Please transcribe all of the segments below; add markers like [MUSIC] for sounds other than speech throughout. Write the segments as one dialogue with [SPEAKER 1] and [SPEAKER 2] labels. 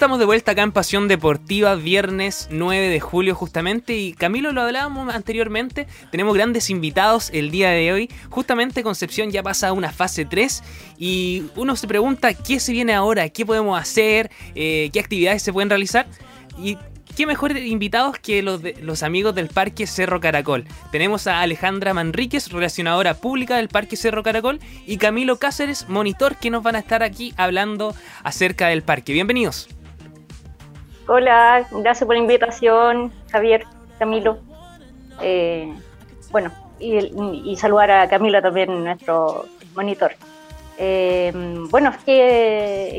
[SPEAKER 1] estamos de vuelta acá en Pasión Deportiva, viernes 9 de julio justamente, y Camilo lo hablábamos anteriormente, tenemos grandes invitados el día de hoy, justamente Concepción ya pasa a una fase 3 y uno se pregunta qué se viene ahora, qué podemos hacer, eh, qué actividades se pueden realizar, y qué mejor invitados que los, los amigos del Parque Cerro Caracol. Tenemos a Alejandra Manríquez, relacionadora pública del Parque Cerro Caracol, y Camilo Cáceres, monitor, que nos van a estar aquí hablando acerca del parque. Bienvenidos.
[SPEAKER 2] Hola, gracias por la invitación, Javier, Camilo. Eh, bueno, y, saludar a Camilo también, nuestro monitor. Eh, bueno, es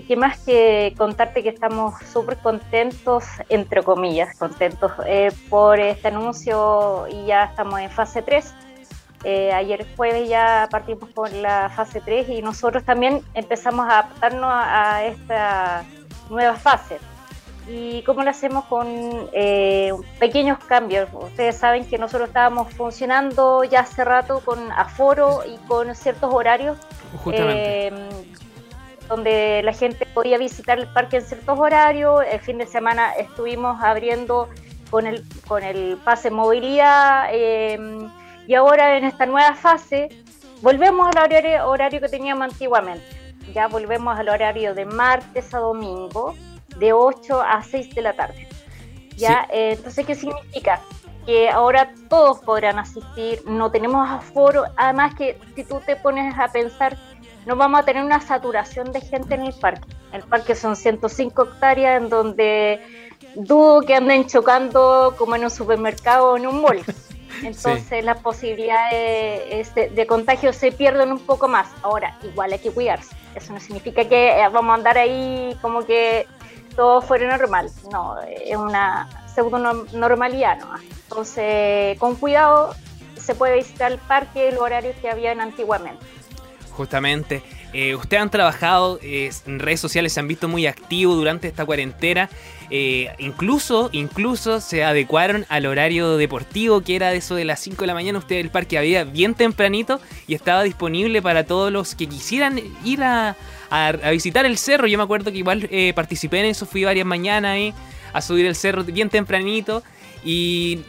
[SPEAKER 2] que, más que contarte que estamos súper contentos, entre comillas, contentos eh, por este anuncio y ya estamos en fase 3. Eh, ayer jueves ya partimos con la fase 3 y nosotros también empezamos a adaptarnos a, esta nueva fase. ¿Y cómo lo hacemos? Con eh, pequeños cambios. Ustedes saben que nosotros estábamos funcionando ya hace rato con aforo y con ciertos horarios
[SPEAKER 1] eh,
[SPEAKER 2] donde la gente podía visitar el parque en ciertos horarios. El fin de semana estuvimos abriendo con el, con el pase movilidad em, y ahora en esta nueva fase volvemos al horario, horario que teníamos antiguamente. Ya volvemos al horario de martes a domingo de 8 a 6 de la tarde. ¿Ya? Eh, entonces, ¿qué significa? que ahora todos podrán asistir, no tenemos aforo, además que si tú te pones a pensar, no vamos a tener una saturación de gente en el parque. El parque son 105 hectáreas en donde dudo que anden chocando como en un supermercado o en un mall. [LAUGHS] Entonces las posibilidades este, de, contagio se pierden un poco más. Ahora, igual hay que cuidarse. Eso no significa que eh, vamos a andar ahí como que todo fuera normal. No, es una pseudo normalidad ¿no? Entonces, con cuidado se puede visitar el parque los horarios que habían antiguamente.
[SPEAKER 1] Justamente. Eh, ustedes han trabajado en redes sociales, se han visto muy activos durante esta cuarentena. Eh, incluso, incluso se adecuaron al horario deportivo, que era de eso de las 5 de la mañana. Ustedes el parque había bien tempranito y estaba disponible para todos los que quisieran ir a, visitar el cerro. Yo me acuerdo que igual eh, participé en eso, fui varias mañanas a subir el cerro bien tempranito. Y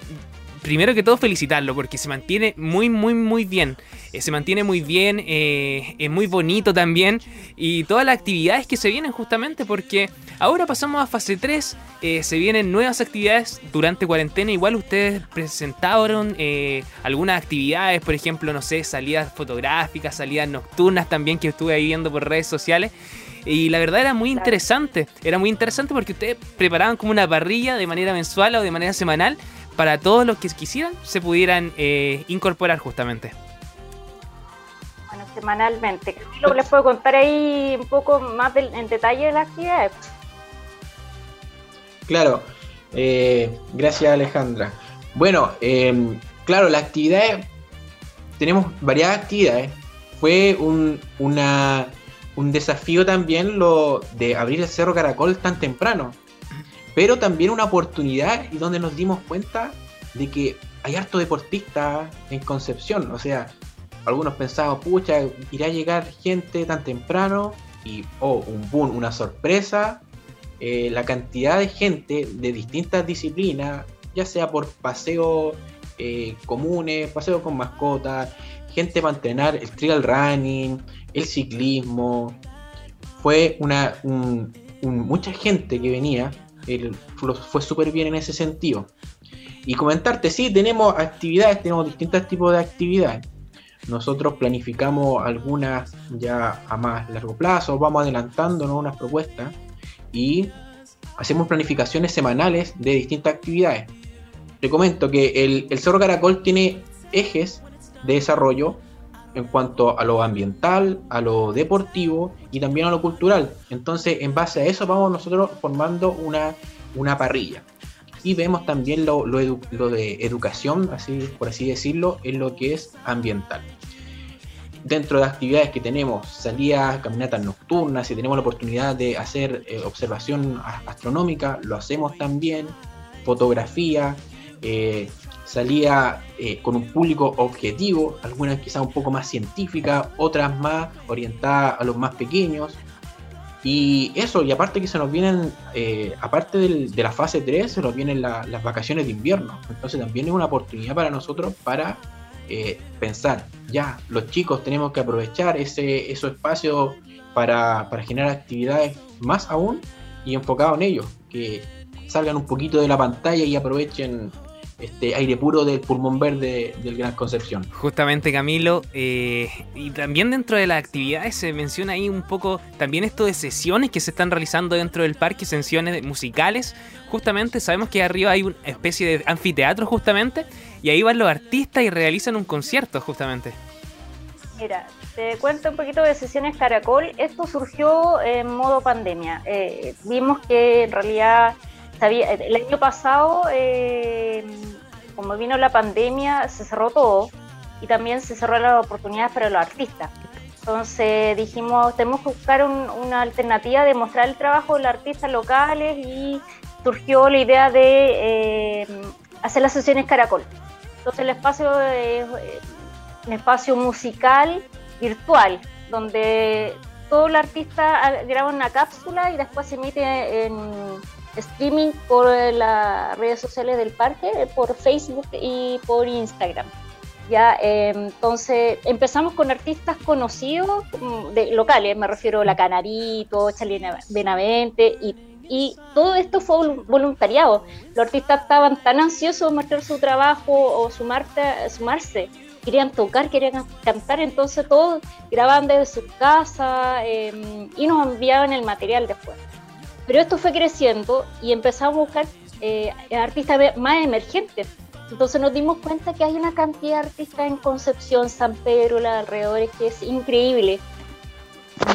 [SPEAKER 1] primero que todo felicitarlo porque se mantiene muy, muy, muy bien. Eh, se mantiene muy bien, eh, es muy bonito también. Y todas las actividades que se vienen justamente porque ahora pasamos a fase 3. Eh, se vienen nuevas actividades durante cuarentena. Igual ustedes presentaron algunas actividades, por ejemplo, no sé, salidas fotográficas, salidas nocturnas también que estuve ahí viendo por redes sociales. Y la verdad era muy interesante. Era muy interesante porque ustedes preparaban como una parrilla de manera mensual o de manera semanal para todos los que quisieran se pudieran eh, incorporar justamente.
[SPEAKER 2] Bueno, semanalmente. Lo les puedo contar ahí un poco más en detalle de las actividades.
[SPEAKER 3] Claro, eh, gracias Alejandra. Bueno, em, claro, las actividades, tenemos varias actividades. Fue un, una, un desafío también lo de abrir el Cerro Caracol tan temprano pero también una oportunidad y donde nos dimos cuenta de que hay harto deportista en Concepción. O sea, algunos pensaban, pucha, irá a llegar gente tan temprano y, oh, un boom, una sorpresa. Eh, la cantidad de gente de distintas disciplinas, ya sea por paseo eh, comunes, paseo con mascotas, gente para entrenar, el trial running, el ciclismo. Fue una mucha gente que venía el, fue súper bien en ese sentido. Y comentarte, sí, tenemos actividades, tenemos distintos tipos de actividades. Nosotros planificamos algunas ya a más largo plazo, vamos adelantándonos unas propuestas y hacemos planificaciones semanales de distintas actividades. Te comento que el, el Cerro Caracol tiene ejes de desarrollo en cuanto a lo ambiental, a lo deportivo y también a lo cultural. Entonces, en base a eso vamos nosotros formando una, una parrilla. Y vemos también lo, de educación, así, por así decirlo, en lo que es ambiental. Dentro de actividades que tenemos, salidas, caminatas nocturnas, si tenemos la oportunidad de hacer eh, observación astronómica, lo hacemos también, fotografía, eh, salía eh, con un público objetivo, algunas quizás un poco más científicas, otras más orientadas a los más pequeños. Y eso, y aparte que se nos vienen, eh, aparte de la fase 3, se nos vienen las vacaciones de invierno. Entonces también es una oportunidad para nosotros para eh, pensar, ya, los chicos tenemos que aprovechar ese, esos espacios para, para generar actividades más aún y enfocado en ellos, que salgan un poquito de la pantalla y aprovechen este aire puro del pulmón verde del Gran Concepción.
[SPEAKER 1] Justamente Camilo, eh, y también dentro de las actividades se menciona ahí un poco también esto de sesiones que se están realizando dentro del parque, sesiones musicales. Justamente sabemos que arriba hay una especie de anfiteatro justamente, y ahí van los artistas y realizan un concierto justamente.
[SPEAKER 2] Mira, te cuento un poquito de sesiones Caracol. Esto surgió en modo pandemia. Eh, vimos que en realidad el año pasado, eh, como vino la pandemia, se cerró todo y también se cerró las oportunidades para los artistas. Entonces dijimos, tenemos que buscar una alternativa de mostrar el trabajo de los artistas locales y surgió la idea de eh, hacer las sesiones Caracol. Entonces el espacio es un espacio musical virtual, donde todo el artista graba una cápsula y después se emite en streaming por las redes sociales del parque, por Facebook y por Instagram. Ya, em, entonces empezamos con artistas conocidos mm, locales, me refiero a La Canarito, Chalina Benavente y, todo esto fue voluntariado. Los artistas estaban tan ansiosos de mostrar su trabajo o sumarte, sumarse, querían tocar, querían cantar, entonces todos grababan desde su casa em, y nos enviaban el material después. Pero esto fue creciendo y empezamos a buscar eh, artistas más emergentes. Entonces nos dimos cuenta que hay una cantidad de artistas en Concepción, San Pedro, los alrededores, que es increíble.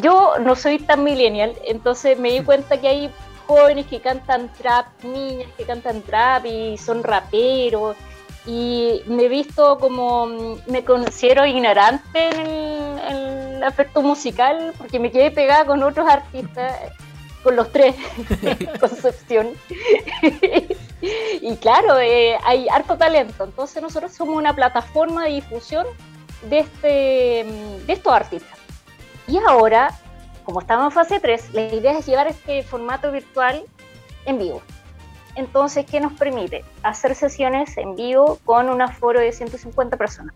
[SPEAKER 2] Yo no soy tan millennial, entonces me di cuenta que hay jóvenes que cantan trap, niñas que cantan trap y son raperos. Y me he visto como, me considero ignorante en el, en el aspecto musical porque me quedé pegada con otros artistas los tres [LAUGHS] Concepción. y claro, eh, hay harto talento. Entonces nosotros somos una plataforma de difusión de, este, de estos artistas. Y ahora, como estamos en fase 3, la idea es llevar este formato virtual en vivo. Entonces, ¿qué nos permite? Hacer sesiones en vivo con un aforo de 150 personas.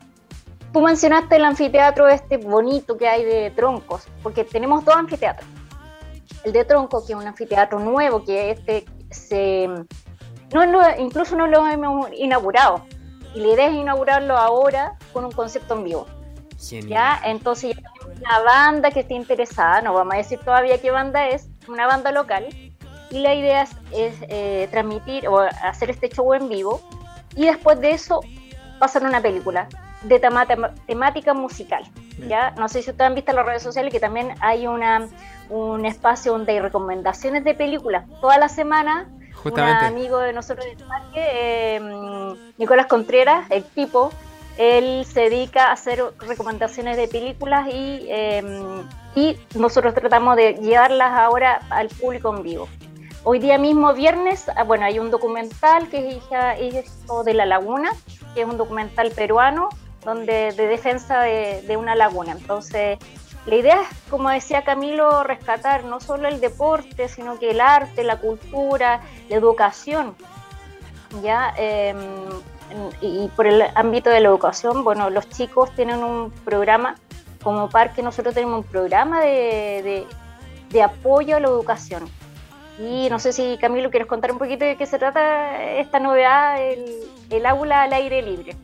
[SPEAKER 2] Tú mencionaste el anfiteatro este bonito que hay de troncos, porque tenemos dos anfiteatros el de Tronco, que es un anfiteatro nuevo, que este se, no incluso no lo hemos inaugurado. Y la idea es inaugurarlo ahora con un concepto en vivo. ¿Ya? Entonces ya tenemos una banda que esté interesada, no vamos a decir todavía qué banda es, una banda local. Y la idea es, eh, transmitir o hacer este show en vivo y después de eso pasar una película de temática musical. ¿ya? No sé si ustedes han visto en las redes sociales que también hay una un espacio donde hay recomendaciones de películas toda la semana. Un amigo de nosotros del parque, em, Nicolás Contreras, el tipo, él se dedica a hacer recomendaciones de películas y, em, y nosotros tratamos de llevarlas ahora al público en vivo. Hoy día mismo, viernes, ah, bueno, hay un documental que es hija, de la laguna, que es un documental peruano donde de defensa de, de una laguna. Entonces, la idea es, como decía Camilo, rescatar no solo el deporte, sino que el arte, la cultura, la educación. ¿ya? Em, y por el ámbito de la educación, bueno, los chicos tienen un programa, como parque nosotros tenemos un programa de, apoyo a la educación. Y no sé si Camilo quieres contar un poquito de qué se trata esta novedad, el, el aula al aire libre.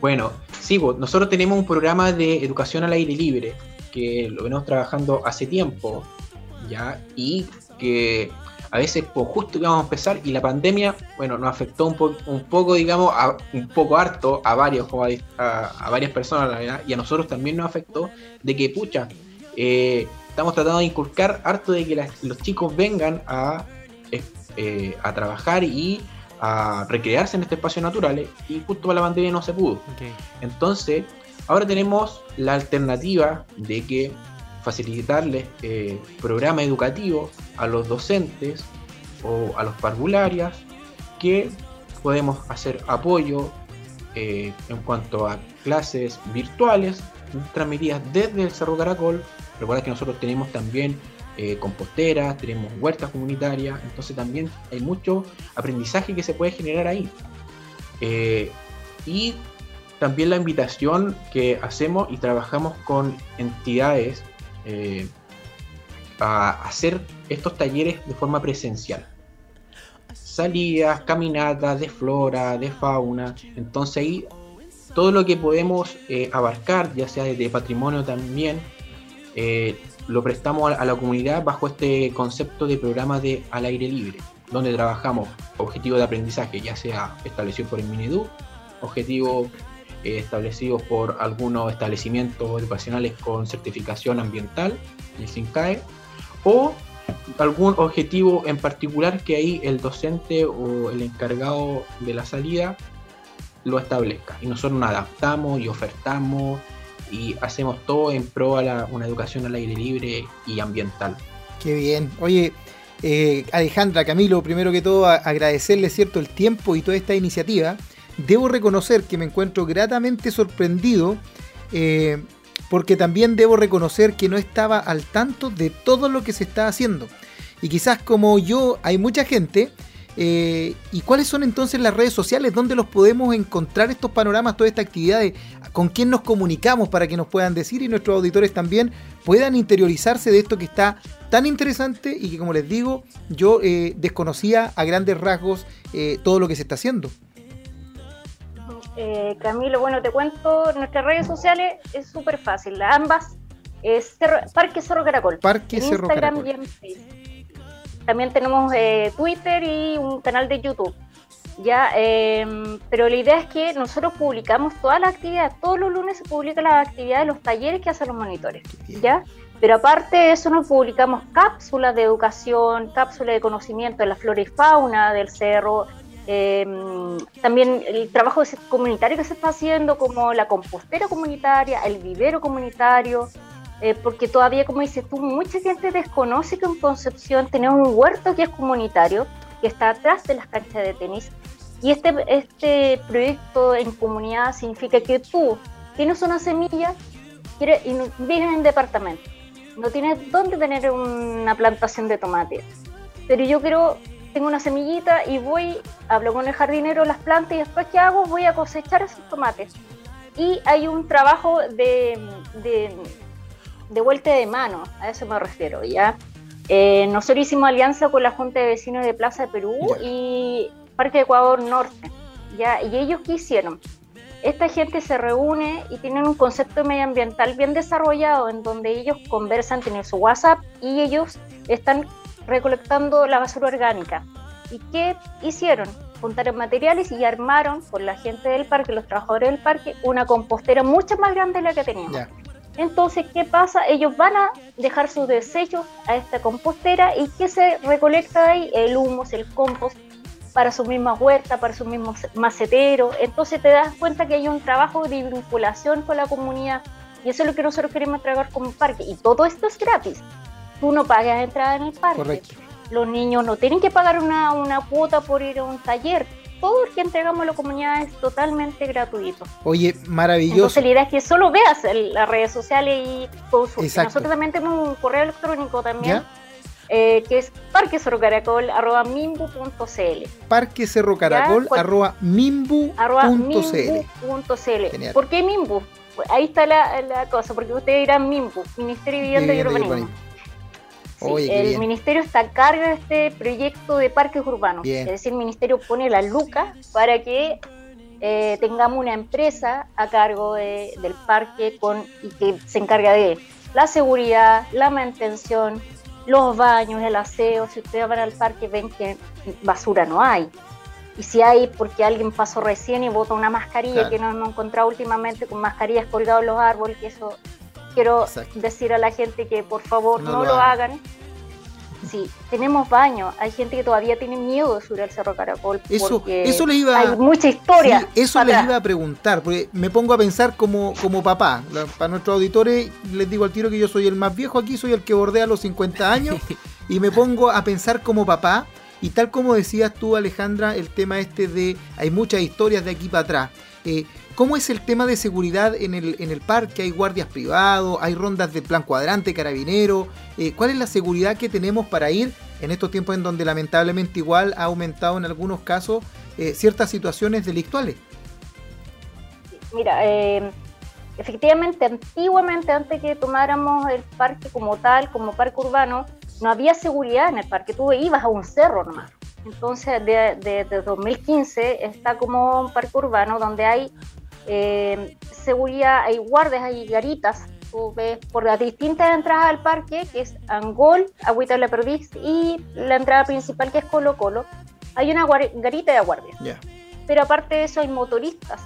[SPEAKER 3] Bueno, pues, nosotros tenemos un programa de educación al aire libre que lo venimos trabajando hace tiempo, ¿ya? Y que a veces, pues justo íbamos a empezar y la pandemia, bueno, nos afectó un, poco, digamos, un poco harto a varios, a, varias personas, la verdad, y a nosotros también nos afectó de que, pucha, eh, estamos tratando de inculcar harto de que los chicos vengan a, eh, a trabajar y a recrearse en este espacio naturales y justo para la pandemia no se pudo. Entonces, ahora tenemos la alternativa de que facilitarles eh, programa educativo a los docentes o a los parvularias que podemos hacer apoyo eh, en cuanto a clases virtuales transmitidas desde el Cerro Caracol Recuerda que nosotros tenemos también eh, composteras, tenemos huertas comunitarias, entonces también hay mucho aprendizaje que se puede generar ahí. Eh, y también la invitación que hacemos y trabajamos con entidades eh, a hacer estos talleres de forma presencial. Salidas, caminatas de flora, de fauna. Entonces ahí todo lo que podemos abarcar, ya sea de patrimonio también, eh, lo prestamos a la comunidad bajo este concepto de programa de al aire libre, donde trabajamos objetivos de aprendizaje, ya sea establecido por el Minedu, objetivos eh, establecidos por algunos establecimientos educacionales con certificación ambiental, el SINCAE, o algún objetivo en particular que ahí el docente o el encargado de la salida lo establezca. Y nosotros nos adaptamos y ofertamos y hacemos todo en pro a una educación al aire libre y ambiental.
[SPEAKER 4] Qué bien. Oye, eh, Alejandra, Camilo, primero que todo agradecerle cierto el tiempo y toda esta iniciativa. Debo reconocer que me encuentro gratamente sorprendido eh, porque también debo reconocer que no estaba al tanto de todo lo que se está haciendo. Y quizás como yo hay mucha gente eh, ¿Y cuáles son entonces las redes sociales donde los podemos encontrar estos panoramas, todas estas actividades? ¿Con quién nos comunicamos para que nos puedan decir y nuestros auditores también puedan interiorizarse de esto que está tan interesante y que como les digo, yo eh, desconocía a grandes rasgos eh, todo lo que se está haciendo?
[SPEAKER 2] Camilo, bueno, te cuento, nuestras redes sociales es súper fácil, ambas es Parque Cerro Caracol.
[SPEAKER 4] Parque Cerro Caracol.
[SPEAKER 2] También tenemos eh, Twitter y un canal de YouTube. Ya, em, pero la idea es que nosotros publicamos todas las actividades, todos los lunes se publican las actividades, los talleres que hacen los monitores, ¿ya? Pero aparte de eso nos publicamos cápsulas de educación, cápsulas de conocimiento de la flora y fauna del cerro, em, también el trabajo comunitario que se está haciendo, como la compostera comunitaria, el vivero comunitario, eh, porque todavía, como dices tú, mucha gente desconoce que en Concepción tenemos un huerto que es comunitario, que está atrás de las canchas de tenis. Y este, este proyecto en comunidad significa que tú tienes una semilla y vives en departamento. No tienes dónde tener una plantación de tomate. Pero yo quiero, tengo una semillita y voy, hablo con el jardinero, las plantas y después ¿qué hago? Voy a cosechar esos tomates. Y hay un trabajo de de vuelta de mano, a eso me refiero, ¿ya? Eh, nosotros hicimos alianza con la Junta de Vecinos de Plaza de Perú y Parque de Ecuador Norte, ¿ya? Y ellos qué hicieron? Esta gente se reúne y tienen un concepto medioambiental bien desarrollado en donde ellos conversan, tienen su WhatsApp y ellos están recolectando la basura orgánica. ¿Y qué hicieron? Juntaron materiales y armaron con la gente del parque, los trabajadores del parque, una compostera mucho más grande de la que teníamos. Entonces, ¿qué pasa? Ellos van a dejar sus desechos a esta compostera y ¿qué se recolecta ahí? El humus, el compost para su misma huerta, para su mismo macetero. Entonces te das cuenta que hay un trabajo de vinculación con la comunidad y eso es lo que nosotros queremos tragar como parque. Y todo esto es gratis. Tú no pagas entrada en el parque.
[SPEAKER 4] Correcto.
[SPEAKER 2] Los niños no tienen que pagar una, una cuota por ir a un taller todo el que entregamos a la comunidad es totalmente gratuito.
[SPEAKER 4] Oye, maravilloso.
[SPEAKER 2] Entonces la idea es que solo veas las redes sociales y consultes. Nosotros también tenemos un correo electrónico también. Eh, que es parquecerrocaracol.mimbu.cl
[SPEAKER 4] parquecerrocaracol.mimbu.cl
[SPEAKER 2] ¿Por qué Mimbu? Ahí está la, cosa, porque ustedes dirán Mimbu, Ministerio de Vivienda y Urbanismo el ministerio está a cargo de este proyecto de parques urbanos. Es decir, el ministerio pone la luca para que eh, tengamos una empresa a cargo del parque con, y que se encarga de la seguridad, la mantención, los baños, el aseo. Si ustedes van al parque ven que basura no hay. Y si hay, porque alguien pasó recién y bota una mascarilla que no hemos encontrado últimamente con mascarillas colgadas en los árboles, que eso quiero decir a la gente que por favor no, lo, hagan. Sí, tenemos baños. Hay gente que todavía tiene miedo de subir al Cerro Caracol.
[SPEAKER 4] Eso, eso les iba
[SPEAKER 2] Hay mucha historia.
[SPEAKER 4] eso les iba a preguntar, porque me pongo a pensar como, como papá. Para nuestros auditores, les digo al tiro que yo soy el más viejo aquí, soy el que bordea los 50 años. [LAUGHS] y me pongo a pensar como papá. Y tal como decías tú, Alejandra, el tema este de hay muchas historias de aquí para atrás. Eh, ¿Cómo es el tema de seguridad en el, en el parque? ¿Hay guardias privados? ¿Hay rondas de plan cuadrante, carabinero? Eh, ¿Cuál es la seguridad que tenemos para ir en estos tiempos en donde lamentablemente igual ha aumentado en algunos casos eh, ciertas situaciones delictuales?
[SPEAKER 2] Mira, efectivamente, antiguamente, antes que tomáramos el parque como tal, como parque urbano, no había seguridad en el parque, tú ibas a un cerro nomás. Entonces, desde de, 2015 está como un parque urbano donde hay eh, seguridad, hay guardias, hay garitas. Tú ves por las distintas entradas al parque, que es Angol, Agüita de la Perdiz y la entrada principal que es Colo Colo, hay una garita de guardia. Pero aparte de eso hay motoristas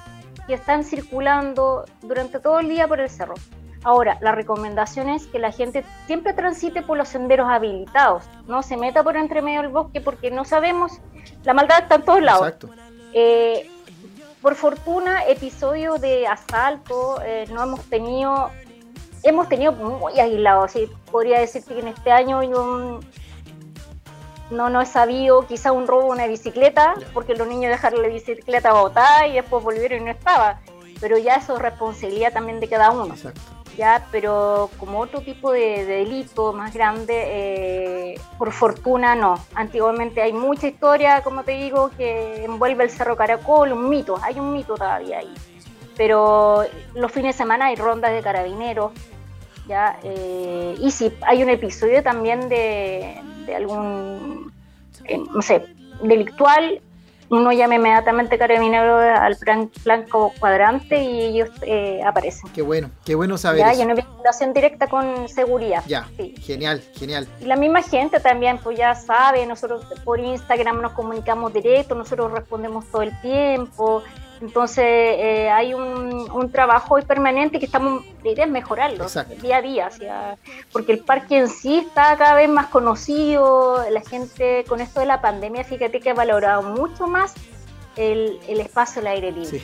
[SPEAKER 2] que están circulando durante todo el día por el cerro. Ahora, la recomendación es que la gente siempre transite por los senderos habilitados, no se meta por entre medio del bosque porque no sabemos, la maldad está en todos lados. Exacto. Eh, por fortuna, episodios de asalto eh, no hemos tenido, hemos tenido muy aislados, ¿sí? podría decirte que en este año no, no he sabido quizá un robo de una bicicleta, porque los niños dejaron la bicicleta botada y después volvieron y no estaba. Pero ya eso es responsabilidad también de cada uno. Exacto ya, pero como otro tipo de, delito más grande, eh, por fortuna no. Antiguamente hay mucha historia, como te digo, que envuelve el Cerro Caracol, un mito, hay un mito todavía ahí. Pero los fines de semana hay rondas de carabineros, ya, eh, y si hay un episodio también de, algún, eh, no sé, delictual, uno llama inmediatamente carabinero al plan, blanco cuadrante y ellos eh, aparecen.
[SPEAKER 4] Qué bueno, qué bueno saber.
[SPEAKER 2] Ya, hay una vinculación directa con seguridad.
[SPEAKER 4] Ya, genial, genial.
[SPEAKER 2] Y la misma gente también, pues ya sabe, nosotros por Instagram nos comunicamos directo, nosotros respondemos todo el tiempo. Entonces eh, hay un, un, trabajo permanente que estamos, la mejorarlo día a día, porque el parque en sí está cada vez más conocido, la gente con esto de la pandemia, fíjate que ha valorado mucho más el, el espacio al aire libre.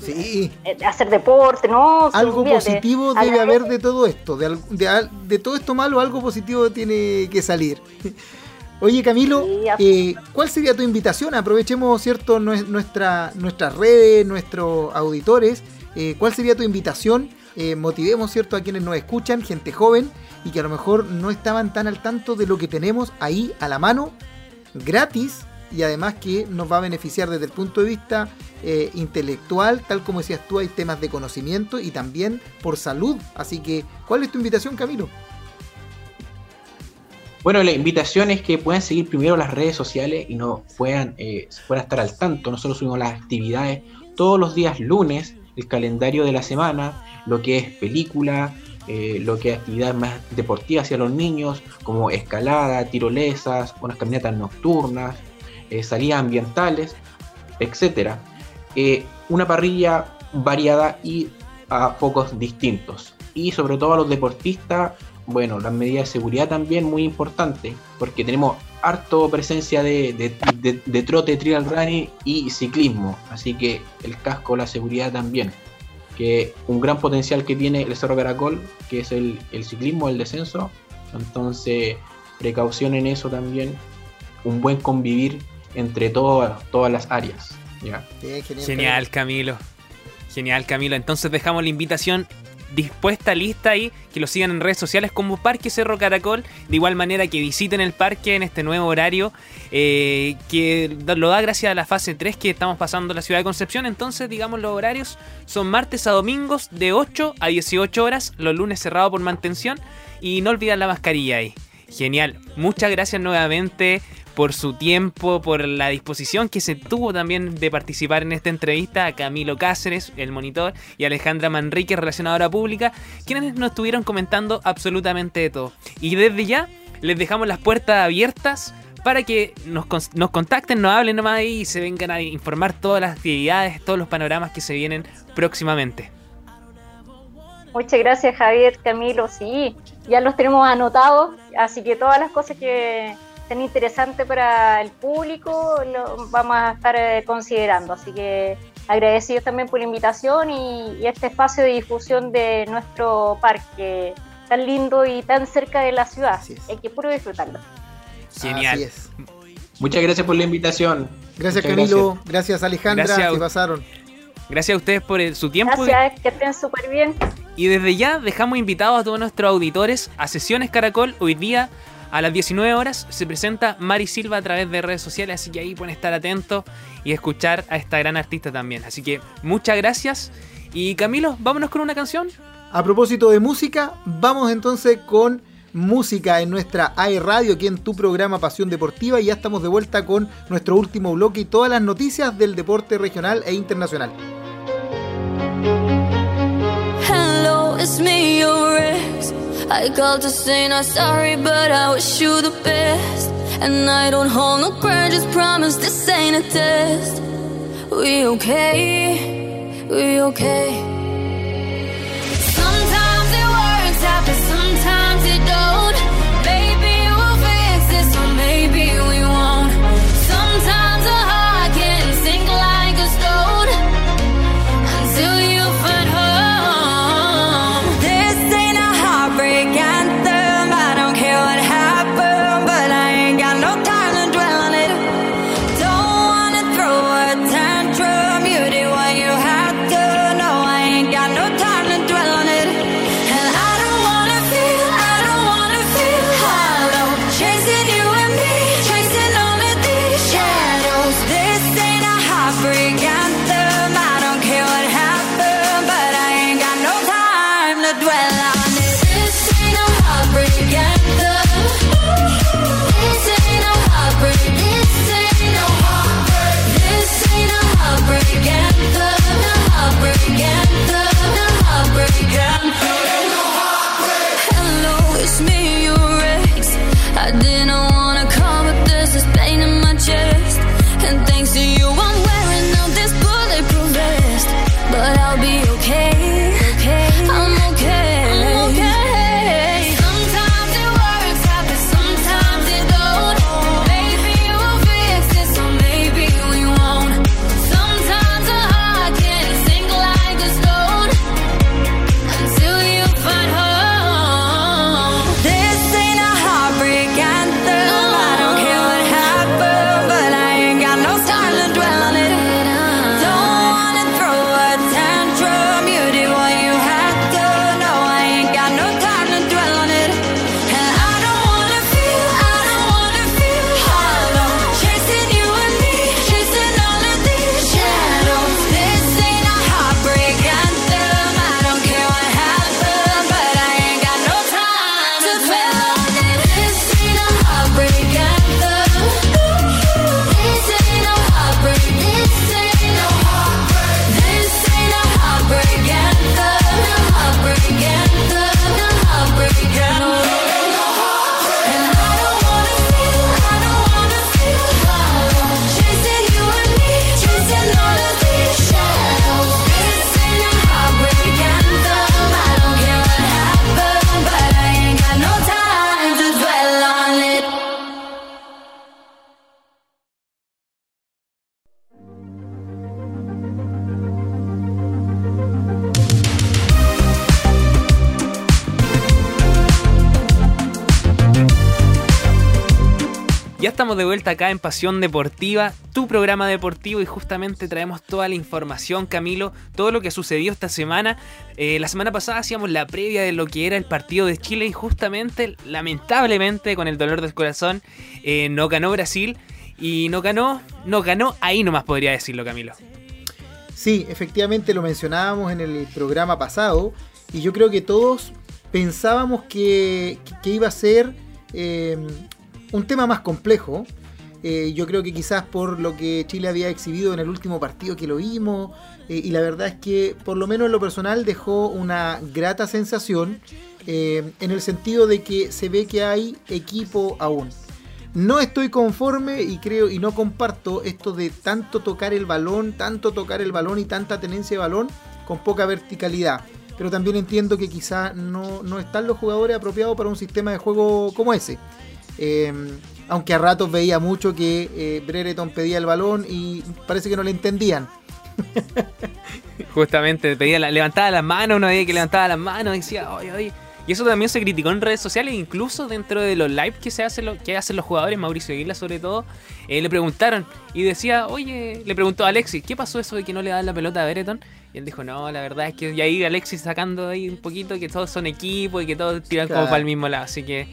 [SPEAKER 4] Sí.
[SPEAKER 2] Eh, hacer deporte, ¿no?
[SPEAKER 4] Algo positivo debe haber de todo esto, de, de, de todo esto malo, algo positivo tiene que salir. Oye Camilo, eh, ¿cuál sería tu invitación? Aprovechemos cierto nuestra, nuestras redes, nuestros auditores. Eh, ¿Cuál sería tu invitación? Eh, motivemos cierto a quienes nos escuchan, gente joven y que a lo mejor no estaban tan al tanto de lo que tenemos ahí a la mano, gratis y además que nos va a beneficiar desde el punto de vista intelectual, tal como decías tú, hay temas de conocimiento y también por salud. Así que, ¿cuál es tu invitación, Camilo?
[SPEAKER 3] Bueno, la invitación es que puedan seguir primero las redes sociales y no puedan, eh, puedan estar al tanto. Nosotros subimos las actividades todos los días lunes, el calendario de la semana, lo que es película, eh, lo que es actividades más deportivas hacia los niños, como escalada, tirolesas, unas caminatas nocturnas, eh, salidas ambientales, etc. Eh, una parrilla variada y a focos distintos. Y sobre todo a los deportistas bueno, las medidas de seguridad también muy importantes, porque tenemos harto presencia de, de, trote, trial running y ciclismo, así que el casco, la seguridad también, que un gran potencial que tiene el Cerro Caracol, que es el, ciclismo, el descenso, entonces precaución en eso también, un buen convivir entre todas, todas las áreas.
[SPEAKER 1] genial, Camilo. Genial, Camilo. Entonces dejamos la invitación dispuesta, lista ahí, que lo sigan en redes sociales como Parque Cerro Caracol, de igual manera que visiten el parque en este nuevo horario, eh, que lo da gracias a la fase 3 que estamos pasando en la ciudad de Concepción, entonces digamos los horarios son martes a domingos de 8 a 18 horas, los lunes cerrado por mantención y no olviden la mascarilla ahí. Genial, muchas gracias nuevamente por su tiempo, por la disposición que se tuvo también de participar en esta entrevista a Camilo Cáceres, el monitor, y Alejandra Manrique, relacionadora pública, quienes nos estuvieron comentando absolutamente de todo. Y desde ya les dejamos las puertas abiertas para que nos, nos contacten, nos hablen nomás y se vengan a informar todas las actividades, todos los panoramas que se vienen próximamente.
[SPEAKER 2] Muchas gracias Javier, Camilo, sí, ya los tenemos anotados, así que todas las cosas que, tan interesante para el público, lo vamos a estar eh, considerando. Así que agradecidos también por la invitación y, este espacio de difusión de nuestro parque tan lindo y tan cerca de la ciudad. Hay que puro disfrutarlo.
[SPEAKER 1] Genial.
[SPEAKER 3] Muchas gracias por la invitación.
[SPEAKER 4] Gracias Camilo, gracias, Alejandra, gracias. pasaron.
[SPEAKER 1] Gracias a ustedes por el- su tiempo.
[SPEAKER 2] Gracias, que estén súper bien.
[SPEAKER 1] Y desde ya dejamos invitados a todos nuestros auditores a Sesiones Caracol. Hoy día a las 19 horas se presenta Mari Silva a través de redes sociales, así que ahí pueden estar atentos y escuchar a esta gran artista también. Así que muchas gracias. Y Camilo, vámonos con una canción.
[SPEAKER 4] A propósito de música, vamos entonces con música en nuestra AE Radio, aquí en tu programa Pasión Deportiva. Y ya estamos de vuelta con nuestro último bloque y todas las noticias del deporte regional e internacional.
[SPEAKER 5] It's me, your ex. I called to say not sorry, but I wish you the best. And I don't hold no grudges, promise this ain't a test. We okay? We okay? Sometimes it works out, but sometimes it don't.
[SPEAKER 1] De vuelta acá en Pasión Deportiva, tu programa deportivo y justamente traemos toda la información, Camilo, todo lo que sucedió esta semana. Eh, la semana pasada hacíamos la previa de lo que era el partido de Chile y justamente, lamentablemente, con el dolor del corazón, eh, no ganó Brasil y no ganó, no ganó ahí nomás podría decirlo, Camilo.
[SPEAKER 4] Sí, efectivamente lo mencionábamos en el programa pasado y yo creo que todos pensábamos que, iba a ser eh, un tema más complejo. Eh, yo creo que quizás por lo que Chile había exhibido en el último partido que lo vimos eh, y la verdad es que por lo menos en lo personal dejó una grata sensación eh, en el sentido de que se ve que hay equipo aún. No estoy conforme y creo y no comparto esto de tanto tocar el balón, tanto tocar el balón y tanta tenencia de balón con poca verticalidad. Pero también entiendo que quizá no, no están los jugadores apropiados para un sistema de juego como ese. Eh, aunque a ratos veía mucho que eh, Brereton pedía el balón y parece que no le entendían. [LAUGHS]
[SPEAKER 1] Justamente pedía la- levantaba las manos, uno veía que levantaba las manos y decía, oye, oye, Y eso también se criticó en redes sociales, incluso dentro de los live que se hacen, lo- que hacen los jugadores, Mauricio Aguila sobre todo, eh, le preguntaron y decía, oye, le preguntó a Alexis, ¿qué pasó eso de que no le dan la pelota a Bereton? Y él dijo, no, la verdad es que y ahí Alexis sacando ahí un poquito que todos son equipos y que todos tiran como para el mismo lado, así que,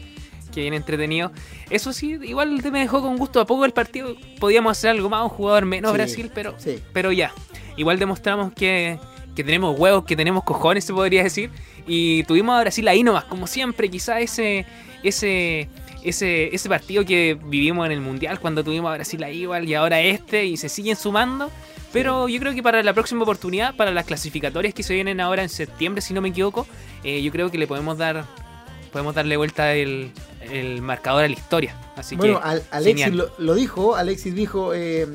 [SPEAKER 1] que bien entretenido. Eso sí, igual me dejó con gusto a poco el partido, podíamos hacer algo más, un jugador menos
[SPEAKER 4] Sí,
[SPEAKER 1] Brasil, pero
[SPEAKER 4] Sí.
[SPEAKER 1] pero ya, igual demostramos que, que tenemos huevos, que tenemos cojones, se podría decir. Y tuvimos a Brasil ahí nomás, como siempre, quizá ese, ese, ese, ese partido que vivimos en el Mundial, cuando tuvimos a Brasil ahí igual, y ahora este, y se siguen sumando. Pero yo creo que para la próxima oportunidad, para las clasificatorias que se vienen ahora en septiembre, si no me equivoco, eh, yo creo que le podemos dar podemos darle vuelta el, el marcador a la historia. Así
[SPEAKER 4] bueno,
[SPEAKER 1] que,
[SPEAKER 4] Al- Alexis lo, lo dijo, Alexis dijo eh,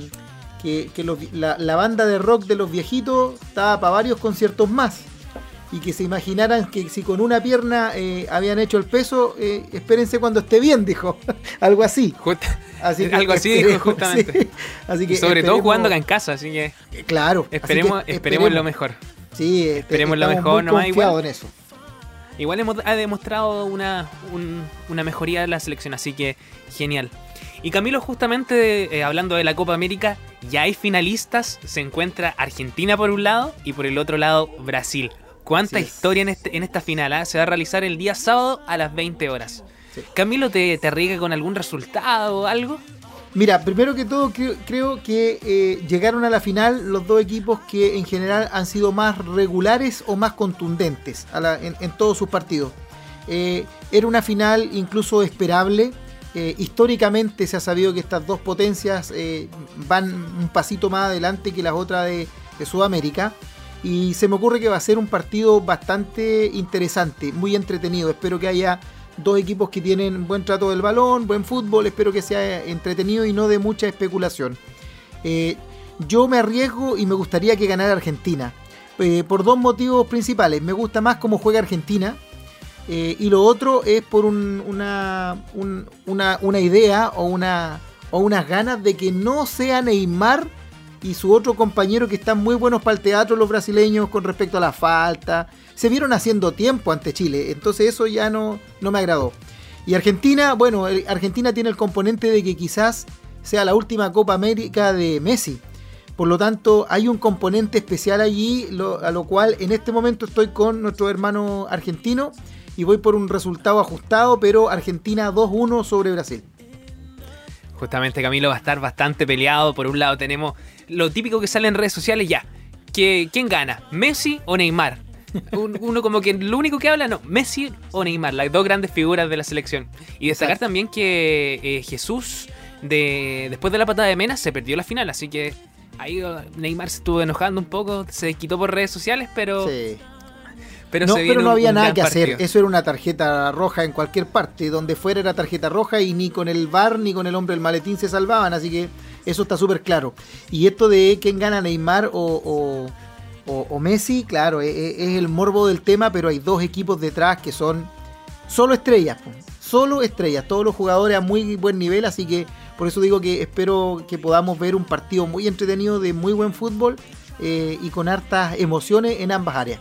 [SPEAKER 4] que, que los vi- la, la banda de rock de los viejitos estaba para varios conciertos más. Y que se imaginaran que si con una pierna eh, habían hecho el peso, eh, espérense cuando esté bien, dijo. [LAUGHS] Algo así.
[SPEAKER 1] Justa-
[SPEAKER 4] Así que
[SPEAKER 1] Algo así dijo, justamente. [LAUGHS]
[SPEAKER 4] sí. Así que
[SPEAKER 1] sobre todo jugando acá en casa, así que
[SPEAKER 4] Claro. así que
[SPEAKER 1] esperemos, esperemos lo mejor.
[SPEAKER 4] Sí, este,
[SPEAKER 1] esperemos lo mejor nomás, igual.
[SPEAKER 4] en eso.
[SPEAKER 1] Igual hemos, ha demostrado una, un- una mejoría de la selección, así que genial. Y Camilo, justamente eh, hablando de la Copa América, ya hay finalistas. Se encuentra Argentina por un lado y por el otro lado Brasil. ¿Cuánta historia en, este, en esta final? ah? Se va a realizar el día sábado a las 20 horas.
[SPEAKER 4] Sí.
[SPEAKER 1] Camilo, ¿te, te arriesga con algún resultado o algo?
[SPEAKER 4] Mira, primero que todo creo, que eh, llegaron a la final los dos equipos que en general han sido más regulares o más contundentes en, todos sus partidos. Eh, era una final incluso esperable. Eh, históricamente se ha sabido que estas dos potencias van un pasito más adelante que las otras de Sudamérica. Y se me ocurre que va a ser un partido bastante interesante, muy entretenido. Espero que haya dos equipos que tienen buen trato del balón, buen fútbol, espero que sea entretenido y no de mucha especulación. Eh, yo me arriesgo y me gustaría que ganara Argentina, eh, por dos motivos principales. Me gusta más cómo juega Argentina eh, y lo otro es por un- una, un- una, una idea o, una, o unas ganas de que no sea Neymar y su otro compañero que están muy buenos para el teatro, los brasileños, con respecto a la falta. Se vieron haciendo tiempo ante Chile, entonces eso ya no, no me agradó. Y Argentina, bueno, Argentina tiene el componente de que quizás sea la última Copa América de Messi. Por lo tanto, hay un componente especial allí, a lo cual en este momento estoy con nuestro hermano argentino y voy por un resultado ajustado, pero Argentina 2-1 sobre Brasil.
[SPEAKER 1] Justamente Camilo va a estar bastante peleado. Por un lado tenemos lo típico que sale en redes sociales ya. Que, ¿Quién gana? ¿Messi o Neymar? Un- Uno como que lo único que habla, no, Messi o Neymar, las dos grandes figuras de la selección. Y destacar
[SPEAKER 4] Exacto.
[SPEAKER 1] también que eh, Jesús, de, después de la patada de Mena, se perdió la final. Así que ahí uh, Neymar se estuvo enojando un poco, se desquitó por redes sociales, pero,
[SPEAKER 4] Sí.
[SPEAKER 1] Pero
[SPEAKER 4] no, pero no había nada que hacer. Eso era una tarjeta roja en cualquier parte. Donde fuera era tarjeta roja y ni con el bar ni con el hombre del maletín se salvaban. Así que eso está súper claro. Y esto de quién gana Neymar o, o- o- o Messi, claro, e- e- es, el morbo del tema, pero hay dos equipos detrás que son solo estrellas. Solo estrellas. Todos los jugadores a muy buen nivel. Así que por eso digo que espero que podamos ver un partido muy entretenido de muy buen fútbol eh, y con hartas emociones en ambas áreas.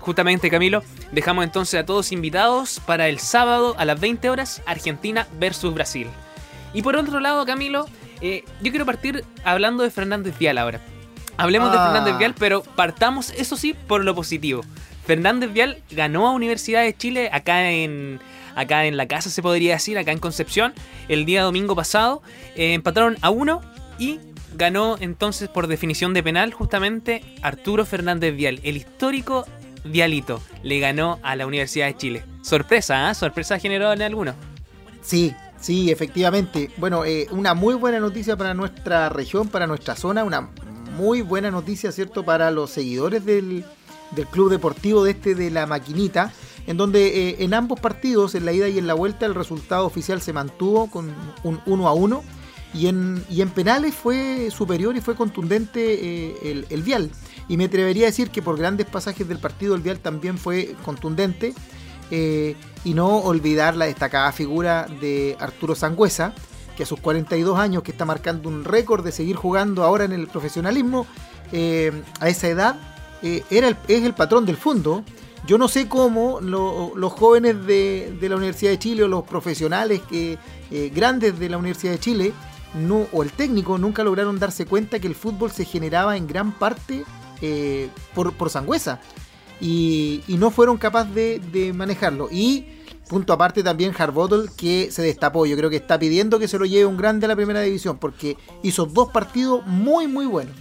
[SPEAKER 1] Justamente, Camilo, dejamos entonces a todos invitados para el sábado a las 20 horas, Argentina versus Brasil. Y por otro lado, Camilo, eh, yo quiero partir hablando de Fernández Vial ahora. Hablemos de
[SPEAKER 4] Ah.
[SPEAKER 1] Fernández Vial, pero partamos, eso sí, por lo positivo. Fernández Vial ganó a Universidad de Chile acá en, acá en la casa, se podría decir, acá en Concepción, el día domingo pasado. Eh, empataron a uno y ganó entonces por definición de penal justamente Arturo Fernández Vial, el histórico Vialito. Le ganó a la Universidad de Chile. Sorpresa, ¿ah? Sorpresa generó en alguno.
[SPEAKER 4] Sí, sí, efectivamente. Bueno, eh, una muy buena noticia para nuestra región, para nuestra zona, una muy buena noticia, ¿cierto?, para los seguidores del, del club deportivo de este de la maquinita, en donde eh, en ambos partidos, en la ida y en la vuelta, el resultado oficial se mantuvo con un 1 a 1 y en, y en penales fue superior y fue contundente eh, el, el Vial. Y me atrevería a decir que por grandes pasajes del partido el Vial también fue contundente. eh, y no olvidar la destacada figura de Arturo Sangüesa, que a sus 42 años, que está marcando un récord de seguir jugando ahora en el profesionalismo, eh, a esa edad, era el- es el patrón del fondo Yo no sé cómo lo- los jóvenes de, de la Universidad de Chile o los profesionales que, grandes de la Universidad de Chile no, o el técnico nunca lograron darse cuenta que el fútbol se generaba en gran parte eh, por, por Sangüesa y, no fueron capaces de, de manejarlo. Y punto aparte también Harbottle que se destapó. Yo creo que está pidiendo que se lo lleve un grande a la primera división porque hizo dos partidos muy muy buenos.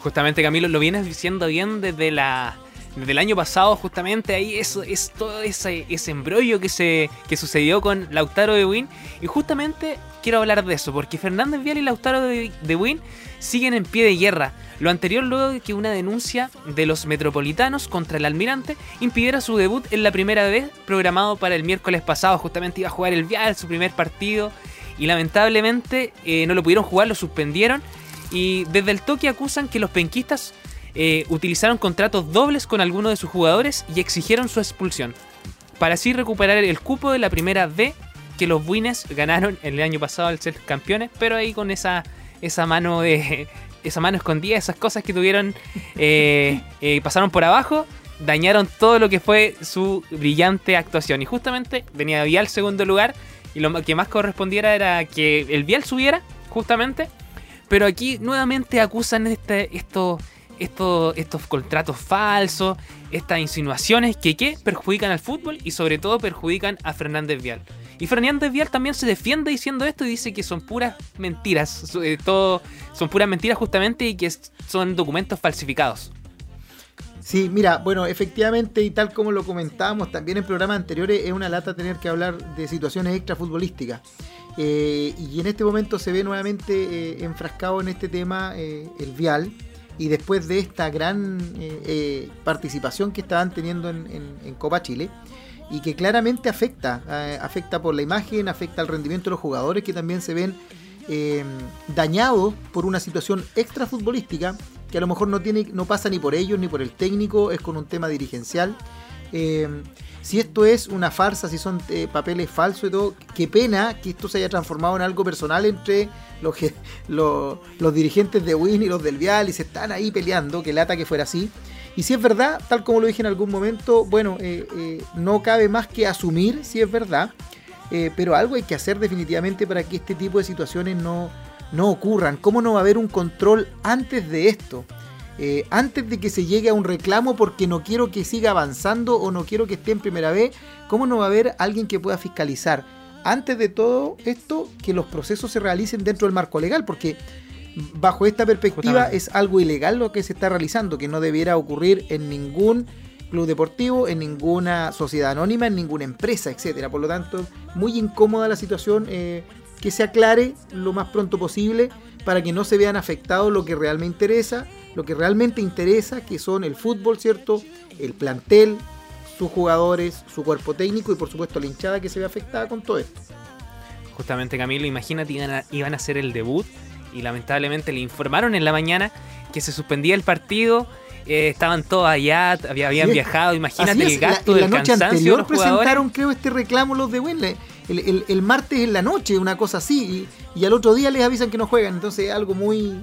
[SPEAKER 1] Justamente Camilo, lo vienes diciendo bien desde la desde el año pasado, justamente ahí eso es todo ese, ese embrollo que se que sucedió con Lautaro de Win. Y justamente quiero hablar de eso, porque Fernández Vial y Lautaro de, de Win siguen en pie de guerra. Lo anterior luego de que una denuncia de los metropolitanos contra el almirante impidiera su debut en la primera vez programado para el miércoles pasado. Justamente iba a jugar el Vial, su primer partido, y lamentablemente eh, no lo pudieron jugar, lo suspendieron. Y desde el toque acusan que los penquistas eh, utilizaron contratos dobles con algunos de sus jugadores y exigieron su expulsión. Para así recuperar el cupo de la primera B que los Buines ganaron el año pasado al ser campeones, pero ahí con esa, esa mano de. Esa mano escondida, esas cosas que tuvieron. eh, [LAUGHS] eh, pasaron por abajo. Dañaron todo lo que fue su brillante actuación. Y justamente venía Vial segundo lugar. Y lo que más correspondiera era que el Vial subiera, justamente. Pero aquí nuevamente acusan este, esto, esto- estos contratos falsos, estas insinuaciones que, ¿qué? perjudican al fútbol y sobre todo perjudican a Fernández Vial. Y Fernández Vial también se defiende diciendo esto y dice que son puras mentiras, eh, todo, son puras mentiras justamente y que son documentos falsificados.
[SPEAKER 4] Sí, mira, bueno, efectivamente, y tal como lo comentábamos también en programas anteriores, es una lata tener que hablar de situaciones extrafutbolísticas. Eh, y en este momento se ve nuevamente eh, enfrascado en este tema eh, el Vial. Y después de esta gran eh, eh, participación que estaban teniendo en, Copa Chile, y que claramente afecta, eh, afecta por la imagen, afecta al rendimiento de los jugadores que también se ven dañados por una situación extrafutbolística que a lo mejor no tiene, no pasa ni por ellos ni por el técnico, es con un tema dirigencial. Eh, si esto es una farsa, si son eh, papeles falsos y todo, qué pena que esto se haya transformado en algo personal entre los, dirigentes de Win y los del Vial y se están ahí peleando, que lata que fuera así. Y si es verdad, tal como lo dije en algún momento, bueno, eh, no cabe más que asumir si es verdad, pero algo hay que hacer definitivamente para que este tipo de situaciones no, no ocurran. ¿Cómo no va a haber un control antes de esto? Eh, antes de que se llegue a un reclamo porque no quiero que siga avanzando o no quiero que esté en primera vez, ¿cómo no va a haber alguien que pueda fiscalizar? Antes de todo esto, que los procesos se realicen dentro del marco legal, porque bajo esta perspectiva
[SPEAKER 1] Justamente.
[SPEAKER 4] es algo ilegal lo que se está realizando, que no debiera ocurrir en ningún club deportivo, en ninguna sociedad anónima, en ninguna empresa, etcétera. Por lo tanto, muy incómoda la situación, eh, que se aclare lo más pronto posible para que no se vean afectados lo que realmente interesa, lo que realmente interesa, que son el fútbol, ¿cierto? El plantel, sus jugadores, su cuerpo técnico y por supuesto la hinchada que se ve afectada con todo esto.
[SPEAKER 1] Justamente Camilo, imagínate, iban a, iban a hacer el debut y lamentablemente le informaron en la mañana que se suspendía el partido. eh, estaban todos allá, había- habían viajado, imagínate el
[SPEAKER 4] es, la-
[SPEAKER 1] gasto
[SPEAKER 4] en la
[SPEAKER 1] del
[SPEAKER 4] noche
[SPEAKER 1] cansancio
[SPEAKER 4] anterior presentaron, creo, este reclamo los de Winley. El, el- el martes en la noche, una cosa así, y, y al otro día les avisan que no juegan. Entonces es algo muy,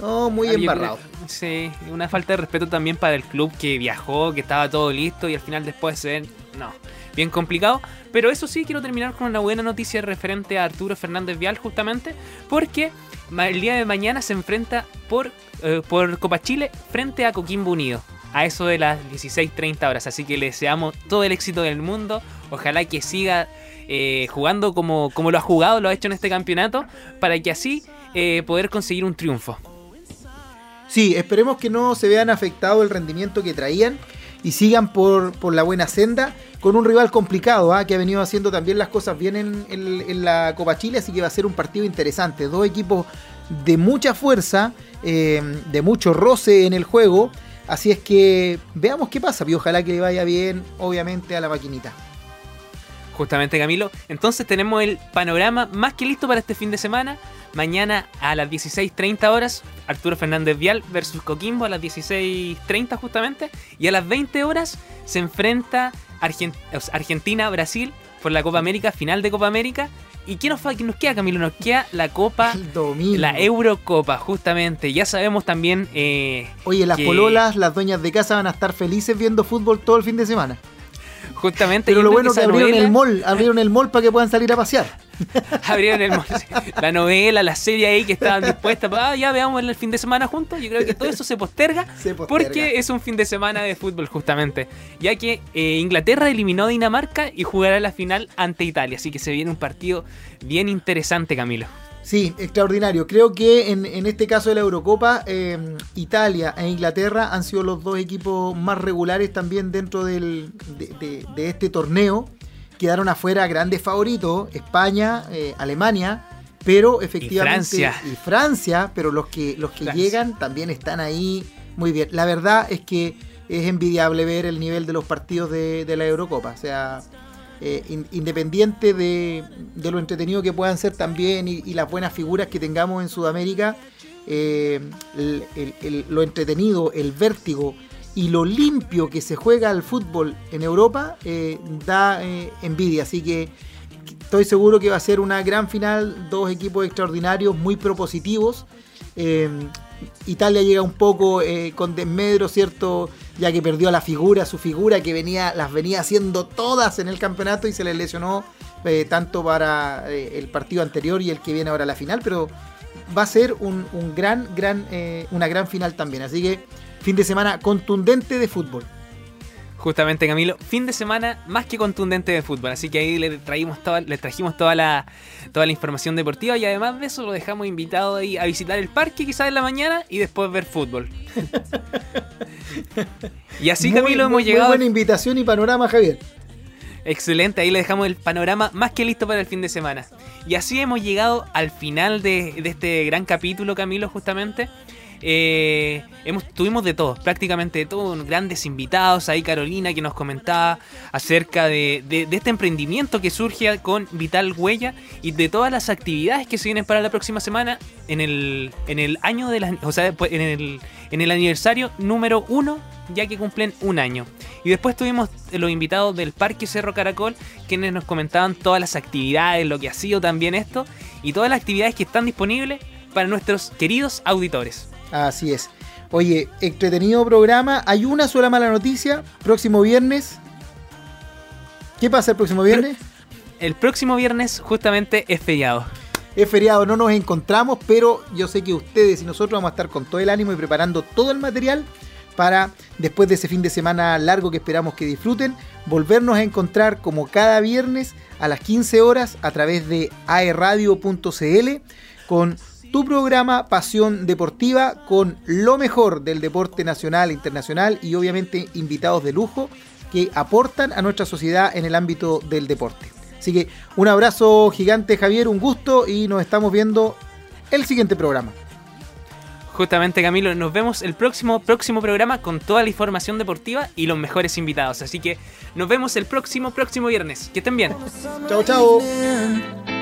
[SPEAKER 4] oh, muy embarrado.
[SPEAKER 1] Sí, una falta de respeto también para el club que viajó, que estaba todo listo y al final después se ven, no, bien complicado. Pero eso sí, quiero terminar con una buena noticia referente a Arturo Fernández Vial justamente, porque el día de mañana se enfrenta por, eh, por Copa Chile frente a Coquimbo Unido. A eso de las 16.30 horas. Así que le deseamos todo el éxito del mundo. Ojalá que siga eh, jugando como, como lo ha jugado, lo ha hecho en este campeonato, para que así eh, poder conseguir un triunfo.
[SPEAKER 4] Sí, esperemos que no se vean afectado el rendimiento que traían y sigan por, por la buena senda con un rival complicado, ¿ah? que ha venido haciendo también las cosas bien en, en- la Copa Chile, así que va a ser un partido interesante. Dos equipos de mucha fuerza, eh, de mucho roce en el juego, así es que veamos qué pasa y ojalá que le vaya bien, obviamente, a la maquinita.
[SPEAKER 1] Justamente Camilo. Entonces tenemos el panorama más que listo para este fin de semana. Mañana a las 16.30 horas, Arturo Fernández Vial versus Coquimbo a las 16.30 justamente. Y a las 20 horas se enfrenta Argentina-Brasil por la Copa América, final de Copa América. ¿Y qué nos, qué nos queda, Camilo? Nos queda la Copa,
[SPEAKER 4] El
[SPEAKER 1] la Eurocopa, justamente. Ya sabemos también eh,
[SPEAKER 4] Oye, las
[SPEAKER 1] que-
[SPEAKER 4] pololas, las dueñas de casa van a estar felices viendo fútbol todo el fin de semana.
[SPEAKER 1] Justamente.
[SPEAKER 4] Pero lo bueno que abrieron
[SPEAKER 1] novela-
[SPEAKER 4] el mall, abrieron el mall para que puedan salir a pasear. [LAUGHS]
[SPEAKER 1] abrieron el la novela, la serie ahí que estaban dispuestas para, ah, ya veamos el fin de semana juntos. Yo creo que todo eso se posterga.
[SPEAKER 4] Se posterga.
[SPEAKER 1] Porque es un fin de semana de fútbol justamente, ya que eh, Inglaterra eliminó a Dinamarca y jugará la final ante Italia, así que se viene un partido bien interesante, Camilo.
[SPEAKER 4] Sí, extraordinario. Creo que en, en este caso de la Eurocopa, eh, Italia e Inglaterra han sido los dos equipos más regulares también dentro del- de, de- de este torneo. Quedaron afuera grandes favoritos, España, eh, Alemania, pero efectivamente...
[SPEAKER 1] Francia.
[SPEAKER 4] y Francia, pero los que, los que
[SPEAKER 1] Francia.
[SPEAKER 4] llegan también están ahí muy bien. La verdad es que es envidiable ver el nivel de los partidos de, de la Eurocopa. O sea, eh, in- independiente de, de lo entretenido que puedan ser también y, y las buenas figuras que tengamos en Sudamérica, eh, el- el- el- lo entretenido, el vértigo y lo limpio que se juega al fútbol en Europa eh, da eh, envidia. Así que estoy seguro que va a ser una gran final, dos equipos extraordinarios, muy propositivos. Eh, Italia llega un poco con desmedro, ¿cierto? Ya que perdió a la figura, su figura que venía, las venía haciendo todas en el campeonato y se les lesionó tanto para el partido anterior y el que viene ahora a la final, pero va a ser un, un gran, gran, una gran final también. Así que fin de semana contundente de fútbol.
[SPEAKER 1] Justamente, Camilo, fin de semana más que contundente de fútbol, así que ahí le, traímos toda, le trajimos toda la, toda la información deportiva y además de eso lo dejamos invitado ahí a visitar el parque quizás en la mañana y después ver fútbol. [LAUGHS] y así,
[SPEAKER 4] Muy,
[SPEAKER 1] Camilo,
[SPEAKER 4] muy-
[SPEAKER 1] hemos
[SPEAKER 4] muy
[SPEAKER 1] llegado...
[SPEAKER 4] buena invitación y panorama, Javier.
[SPEAKER 1] Excelente, ahí le dejamos el panorama más que listo para el fin de semana. Y así hemos llegado al final de, de este gran capítulo, Camilo, justamente. Eh, tuvimos de todo, prácticamente de todo, grandes invitados, ahí Carolina que nos comentaba acerca de, de- este emprendimiento que surge con Vital Huella y de todas las actividades que se vienen para la próxima semana en el, en el año de la, o sea, después en el, en el aniversario número uno, ya que cumplen un año. Y después tuvimos los invitados del Parque Cerro Caracol, quienes nos comentaban todas las actividades, lo que ha sido también esto, y todas las actividades que están disponibles para nuestros queridos auditores.
[SPEAKER 4] Así es. Oye, entretenido programa. Hay una sola mala noticia. Próximo viernes. ¿Qué pasa el próximo viernes?
[SPEAKER 1] El próximo viernes justamente es feriado.
[SPEAKER 4] Es feriado, no nos encontramos, pero yo sé que ustedes y nosotros vamos a estar con todo el ánimo y preparando todo el material para después de ese fin de semana largo que esperamos que disfruten, volvernos a encontrar como cada viernes a las 15 horas a través de aerradio.cl con tu programa Pasión Deportiva con lo mejor del deporte nacional e internacional y obviamente invitados de lujo que aportan a nuestra sociedad en el ámbito del deporte. Así que un abrazo gigante Javier, un gusto y nos estamos viendo el siguiente programa.
[SPEAKER 1] Justamente Camilo, nos vemos el próximo, próximo programa con toda la información deportiva y los mejores invitados. Así que nos vemos el próximo, próximo viernes. Que estén bien.
[SPEAKER 4] Chao, chao.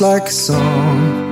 [SPEAKER 6] Like a song.